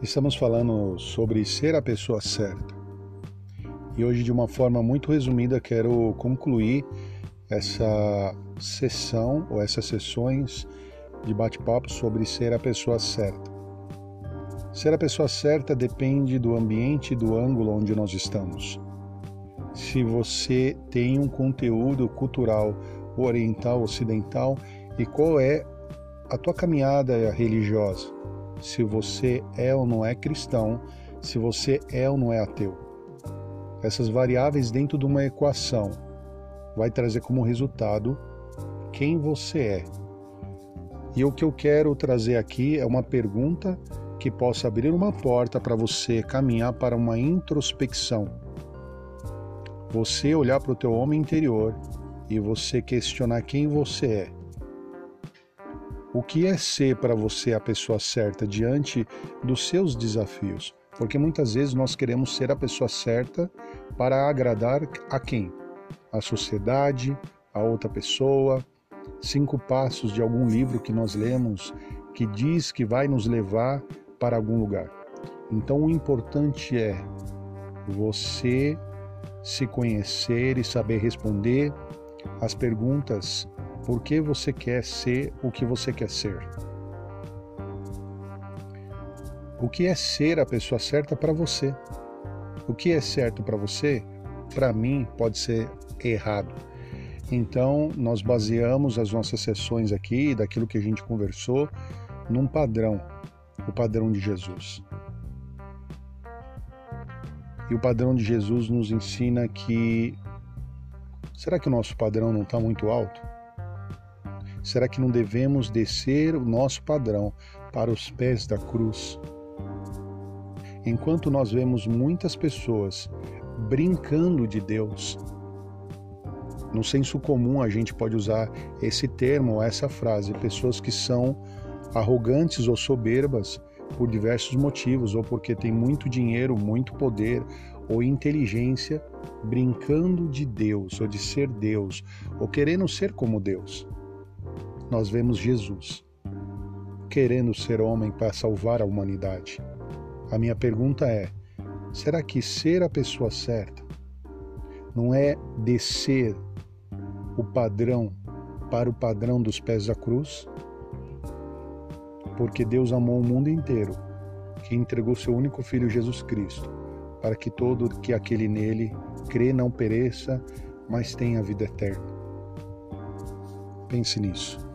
Estamos falando sobre ser a pessoa certa. E hoje, de uma forma muito resumida, quero concluir essa sessão ou essas sessões de bate-papo sobre ser a pessoa certa. Ser a pessoa certa depende do ambiente e do ângulo onde nós estamos. Se você tem um conteúdo cultural oriental, ocidental e qual é a tua caminhada religiosa se você é ou não é cristão, se você é ou não é ateu. Essas variáveis dentro de uma equação vai trazer como resultado quem você é. E o que eu quero trazer aqui é uma pergunta que possa abrir uma porta para você caminhar para uma introspecção. Você olhar para o teu homem interior e você questionar quem você é o que é ser para você a pessoa certa diante dos seus desafios? Porque muitas vezes nós queremos ser a pessoa certa para agradar a quem? A sociedade, a outra pessoa. Cinco passos de algum livro que nós lemos que diz que vai nos levar para algum lugar. Então o importante é você se conhecer e saber responder as perguntas por que você quer ser o que você quer ser. O que é ser a pessoa certa para você? O que é certo para você, para mim, pode ser errado. Então, nós baseamos as nossas sessões aqui, daquilo que a gente conversou, num padrão, o padrão de Jesus. E o padrão de Jesus nos ensina que será que o nosso padrão não está muito alto? Será que não devemos descer o nosso padrão para os pés da cruz? Enquanto nós vemos muitas pessoas brincando de Deus, no senso comum a gente pode usar esse termo ou essa frase, pessoas que são arrogantes ou soberbas por diversos motivos, ou porque têm muito dinheiro, muito poder ou inteligência, brincando de Deus, ou de ser Deus, ou querendo ser como Deus nós vemos Jesus querendo ser homem para salvar a humanidade. A minha pergunta é: será que ser a pessoa certa não é descer o padrão para o padrão dos pés da cruz? Porque Deus amou o mundo inteiro, que entregou seu único filho Jesus Cristo, para que todo que aquele nele crê não pereça, mas tenha vida eterna. Pense nisso.